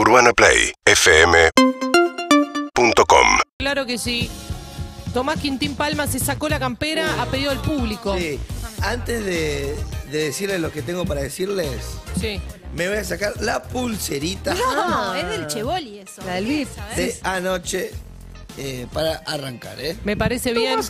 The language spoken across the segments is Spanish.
UrbanaPlayFM.com Claro que sí. Tomás Quintín Palma se sacó la campera a pedido del público. Sí. Antes de, de decirles lo que tengo para decirles, Sí. me voy a sacar la pulserita No, es del Chevoli eso. La del VIP. de anoche eh, para arrancar, ¿eh? Me parece bien.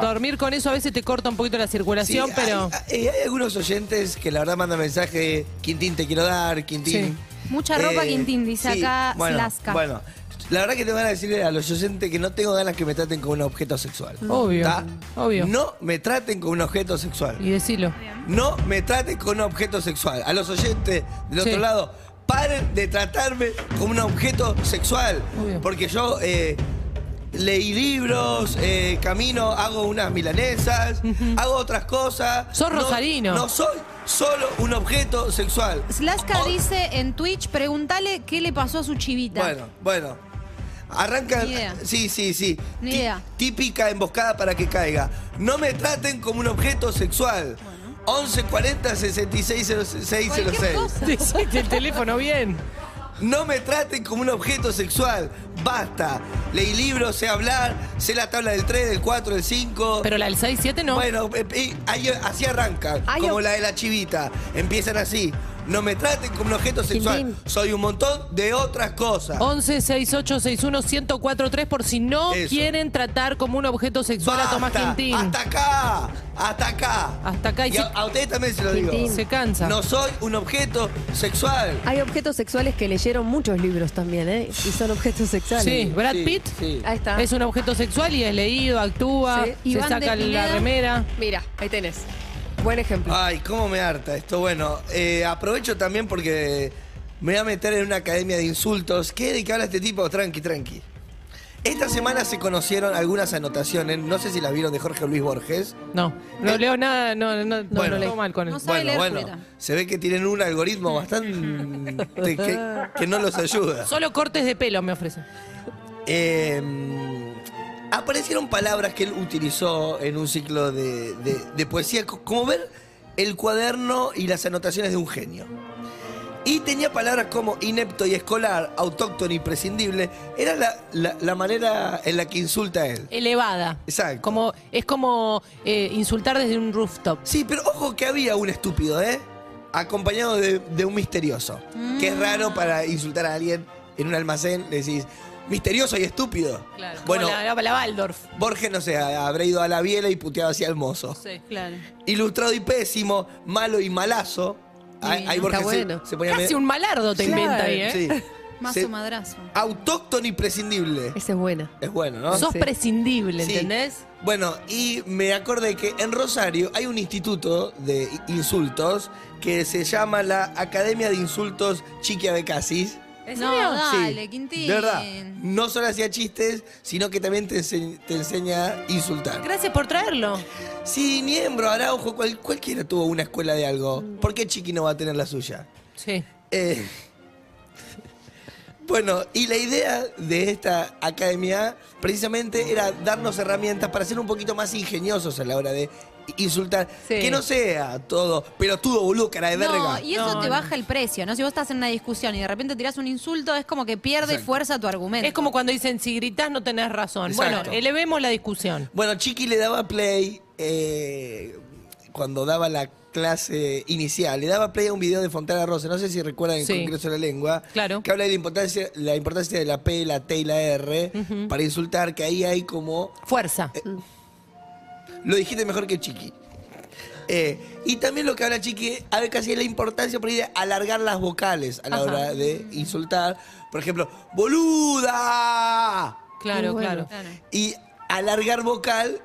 Dormir con eso a veces te corta un poquito la circulación, Sí, pero. Hay, hay algunos oyentes que la verdad mandan mensaje, Quintín te quiero dar, Quintín. Mucha ropa, Quintín, dice acá Eh, bueno, Slaska. Bueno, la verdad que te van a decirle a los oyentes que no tengo ganas que me traten como un objeto sexual. Obvio, ¿Está? obvio. No me traten como un objeto sexual. Y decilo. No me traten como un objeto sexual. A los oyentes del Sí. otro lado, paren de tratarme como un objeto sexual. Obvio. Porque yo eh, leí libros, eh, camino, hago unas milanesas, hago otras cosas. Sos No- rosarino. No, soy solo un objeto sexual. Slaska Oh, dice en Twitch, pregúntale qué le pasó a su chivita. Bueno, bueno. Arranca. Ni idea. Sí, sí, sí. Ni Tí- idea. Típica emboscada para que caiga. No me traten como un objeto sexual. 1140 660606. Cualquier cosa. Deciste el teléfono bien. No me traten como un objeto sexual. Basta. Leí libros, sé hablar, sé la tabla del 3, del 4, del 5. Pero la del 6-7 no. Bueno, eh, eh, ahí- así arrancan, Ay, como la de la chivita. Empiezan así. No me traten como un objeto sexual. Quintín. Soy un montón de otras cosas. 11 68 61 1043 por si no Eso. quieren tratar como un objeto sexual a Tomás Basta, Quintín. Hasta acá, hasta acá. Hasta acá y Y se- a, a ustedes también se lo digo. Quintín. Se cansa. No soy un objeto sexual. Hay objetos sexuales que leyeron muchos libros también, ¿eh? Y son objetos sexuales. Sí, Brad Sí, Pitt sí. Ahí está. es un objeto sexual y es leído, actúa, Sí. se Iván de saca la Pineda. remera. Mira, ahí tenés. Buen ejemplo. Ay, cómo me harta esto. Bueno, eh, aprovecho también porque me voy a meter en una academia de insultos. ¿Qué de qué habla este tipo? Tranqui, tranqui. Esta semana se conocieron algunas anotaciones, no sé si las vieron de Jorge Luis Borges. No, no Eh, leo nada, no, no, no, Bueno. no leo mal con él. No sabe Bueno, leer, bueno, se ve que tienen un algoritmo bastante que, que no los ayuda. Solo cortes de pelo me ofrecen. Eh, aparecieron palabras que él utilizó en un ciclo de, de- de poesía, co- como ver el cuaderno y las anotaciones de un genio. Y tenía palabras como inepto y escolar, autóctono y prescindible. Era la, la- la manera en la que insulta a él. Elevada. Exacto. Como, es como eh, insultar desde un rooftop. Sí, pero ojo que había un estúpido, ¿eh? Acompañado de, de un misterioso. Que es raro para insultar a alguien en un almacén. Le decís, misterioso y estúpido. Claro. Bueno, Como la, la, la Waldorf. Borges, no sé, habrá ido a la biela y puteado así al mozo. Sí. Claro. Ilustrado y pésimo, malo y malazo. Ahí, Borges se- bueno. se, ponía Casi medio- un malardo te Sí, inventa ahí, ¿eh? Sí. Mazo Se- madrazo. Autóctono y prescindible. Esa es buena. Es bueno, ¿no? Sos Sí. prescindible, Sí. ¿entendés? Bueno, y me acordé que en Rosario hay un instituto de insultos que se llama la Academia de Insultos Chiqui Abecasis. ¿En No, serio? dale, Sí, Quintín. De verdad. No solo hacía chistes, sino que también te, ense- te enseña a insultar. Gracias por traerlo. Sí, miembro, Araujo, cual- cualquiera tuvo una escuela de algo. ¿Por qué Chiqui no va a tener la suya? Sí. Eh, bueno, y la idea de esta academia precisamente era darnos herramientas para ser un poquito más ingeniosos a la hora de insultar. Sí. Que no sea todo pelotudo, boludo, cara de verga. No, y eso No, te no. baja el precio, ¿no? Si vos estás en una discusión y de repente tirás un insulto, es como que pierde Exacto. fuerza tu argumento. Es como cuando dicen, si gritás no tenés razón. Exacto. Bueno, elevemos la discusión. Bueno, Chiqui le daba play eh, cuando daba la clase inicial. Le daba play a un video de Fontana Rosa. No sé si recuerdan el Sí. Congreso de la Lengua. Claro. Que habla de la importancia, la importancia de la P, la T y la R para insultar, que ahí hay como Fuerza. Lo dijiste mejor que Chiqui. Eh, y también lo que habla Chiqui, a ver casi es la importancia por ahí de alargar las vocales a la Ajá. hora de insultar. Por ejemplo, ¡boluda! claro, bueno. claro. Y alargar vocal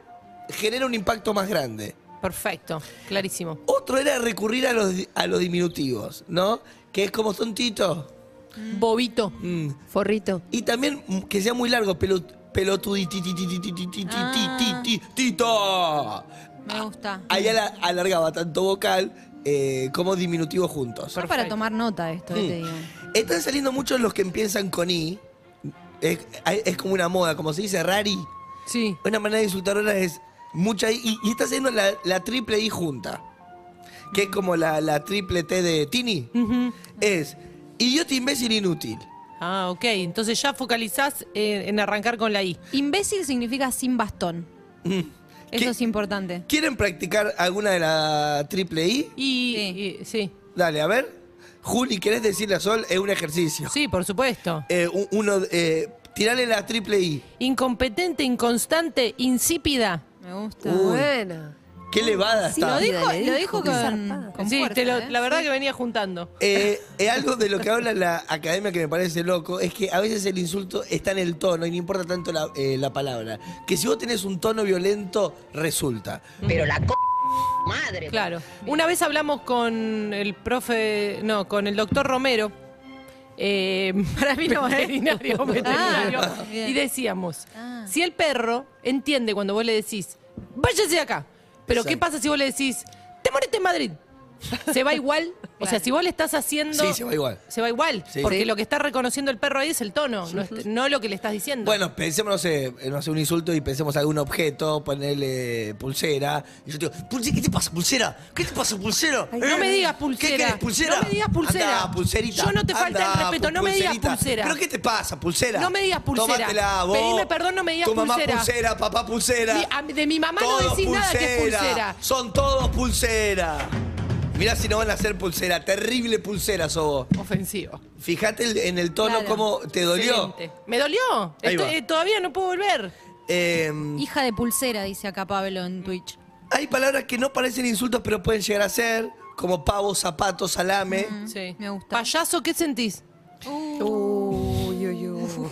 genera un impacto más grande. Perfecto. Clarísimo. Otro era recurrir a los, a los diminutivos, ¿no? Que es como tontito. Bobito. Mm. Forrito. Y también que sea muy largo, pelo, Me gusta. Ahí ala- alargaba tanto vocal eh, como diminutivo juntos. Es para tomar nota esto, eh, Mm. te digo. Están saliendo muchos los que empiezan con I. Es, como una moda, como se dice rari. Sí. Una manera de insultar ahora es mucha I. Y, está haciendo la, triple I junta. Que es como la, la triple T de Tini. Es Idiota, imbécil, inútil. Ah, ok. Entonces ya focalizás en, en arrancar con la I. Imbécil significa sin bastón. Mm. Eso ¿Qué- es importante. ¿Quieren practicar alguna de la triple I? Y Sí. y- sí, Dale, a ver. Juli, ¿querés decirle a Sol? Es un ejercicio. sí, por supuesto. Eh, un- uno, eh, tirale la triple I. Incompetente, inconstante, insípida. Me gusta. Uy. Buena. Qué elevada Sí, está. Lo dijo, lo dijo, con, con sí, fuerza, te lo- ¿eh? la verdad que venía juntando. Eh, eh, algo de lo que habla la academia que me parece loco es que a veces el insulto está en el tono y no importa tanto la, eh, la palabra. Que si vos tenés un tono violento, resulta. Pero la co madre. Claro. Una vez hablamos con el profe, no, con el doctor Romero. Eh, para mí no, veterinario, veterinario. Ah, bien. y decíamos, Ah. si el perro entiende cuando vos le decís, váyase de acá, pero ¿qué pasa si vos le decís, te moriste en Madrid? ¿Se va igual? O sea, si vos le estás haciendo... Sí, se va igual. Se va igual, Sí. porque Sí. lo que está reconociendo el perro ahí es el tono, no, es- no lo que le estás diciendo. Bueno, pensemos, no sé, eh, no sé, un insulto y pensemos algún objeto, ponerle pulsera. Y yo te digo, "Pulse- ¿qué te pasa, pulsera? ¿Qué te pasa, pulsera? no me digas ¿Qué pulsera. querés, pulsera? No me digas pulsera. Andá, pulserita. Yo no te falta el Andá, respeto, no me digas pulserita. pulsera. ¿Pero qué te pasa, pulsera? No me digas pulsera. Tómatela, vos. Pedime perdón, no me digas tu mamá pulsera. pulsera, papá pulsera. Mi- a- de mi mamá no Todos decís nada que es pulsera. Son todos pulsera. Mirá si no van a hacer pulsera. Terrible pulsera sos vos. Ofensivo. Fíjate el- en el tono Claro. cómo te dolió. Excelente. ¿Me dolió? Ahí Estoy- va. eh, todavía no puedo volver. Eh, Hija de pulsera, dice acá Pablo en Twitch. hay palabras que no parecen insultos, pero pueden llegar a ser, como pavo, zapato, salame. Sí. me gusta. Payaso, ¿qué sentís? Uy.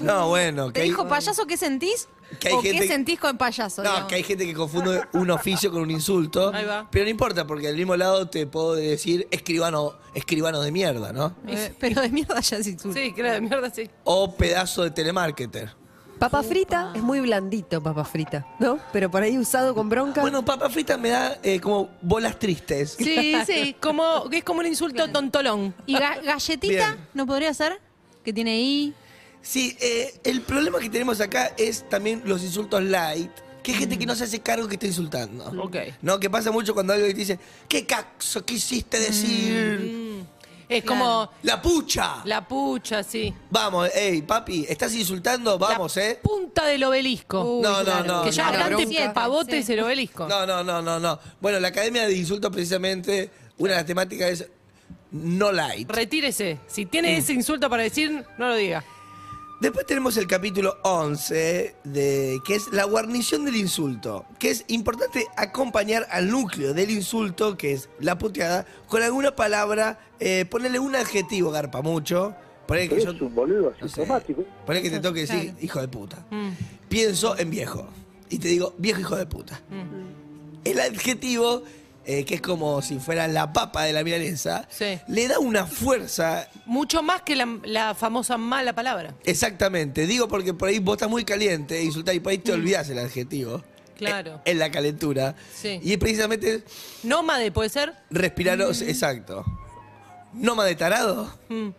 No, bueno. ¿Te Que hay, dijo payaso qué sentís? Que hay ¿O gente qué que- sentís con payaso? no, digamos? que hay gente que confunde un oficio con un insulto. Ahí va. Pero no importa, porque al mismo lado te puedo decir escribano, escribano de mierda, ¿no? Eh, pero de mierda ya es insulto. Sí, claro, de mierda, sí. O pedazo de telemarketer. Papa frita es muy blandito, papa frita, ¿no? Pero por ahí usado con bronca. Bueno, papa frita me da eh, como bolas tristes. Sí, sí, como, es como un insulto tontolón. ¿Y ga- galletita Bien. no podría ser? Que tiene I. Sí, eh, el problema que tenemos acá es también los insultos light, que hay gente que no se hace cargo que está insultando. Ok. No, que pasa mucho cuando alguien te dice, ¿qué caxo quisiste decir? Es como La pucha. la pucha, sí. Vamos, hey, papi, ¿estás insultando? Vamos, La ¿eh? punta del obelisco. Uy, No, no, claro. no, que ya no, adelante bronca. el pavote Sí. es el obelisco. No, no, no, no, no. Bueno, la Academia de Insultos precisamente, una de las temáticas es no light. Retírese. Si tiene ese insulto para decir, no lo diga. Después tenemos el capítulo 11, de, que es la guarnición del insulto, que es importante acompañar al núcleo del insulto, que es la puteada, con alguna palabra, eh, ponerle un adjetivo, garpa mucho. Poner que yo, Es un boludo no sé, asintomático. poner que te toque decir Claro. hijo de puta. Mm, Pienso en viejo y te digo viejo hijo de puta. mm. El adjetivo, eh, que es como si fuera la papa de la milanesa, Sí. le da una fuerza Mucho más que la, la famosa mala palabra. Exactamente, digo porque por ahí vos estás muy caliente, insultás y por ahí te olvidás el adjetivo. Claro. En, en la calentura. Sí. Y es precisamente Nómade, ¿puede ser? respirar, exacto. ¿Noma de tarado? Mm.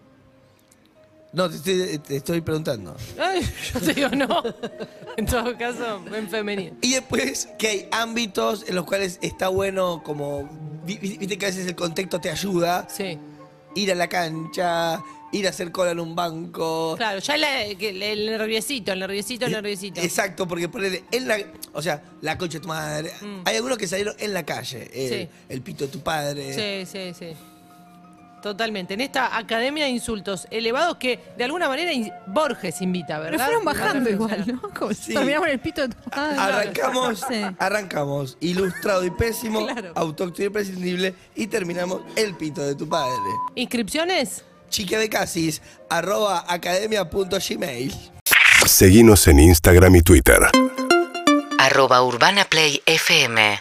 No, te estoy, te estoy preguntando. Ay, yo te digo no. En todo caso, en femenino. Y después que hay ámbitos en los cuales está bueno como, vi- vi- viste que a veces el contexto te ayuda, Sí. ir a la cancha, ir a hacer cola en un banco. Claro, ya la- que el, nerviosito, el nerviosito, el nerviosito. Exacto, porque ponele en la. O sea, la concha de tu madre. Mm. Hay algunos que salieron en la calle. Sí. El pito de tu padre. Sí, sí, sí. Totalmente. En esta academia de insultos elevados que de alguna manera in- Borges invita, Pero ¿verdad? fueron bajando A igual. ¿no? Como si Sí. terminamos en el pito de tu madre. Arrancamos, Sí. arrancamos ilustrado y pésimo, Claro. autóctono y imprescindible y terminamos el pito de tu padre. ¿Inscripciones? Chique de Casis, arroba academia.gmail. Seguinos en Instagram y Twitter. Arroba Urbana Play FM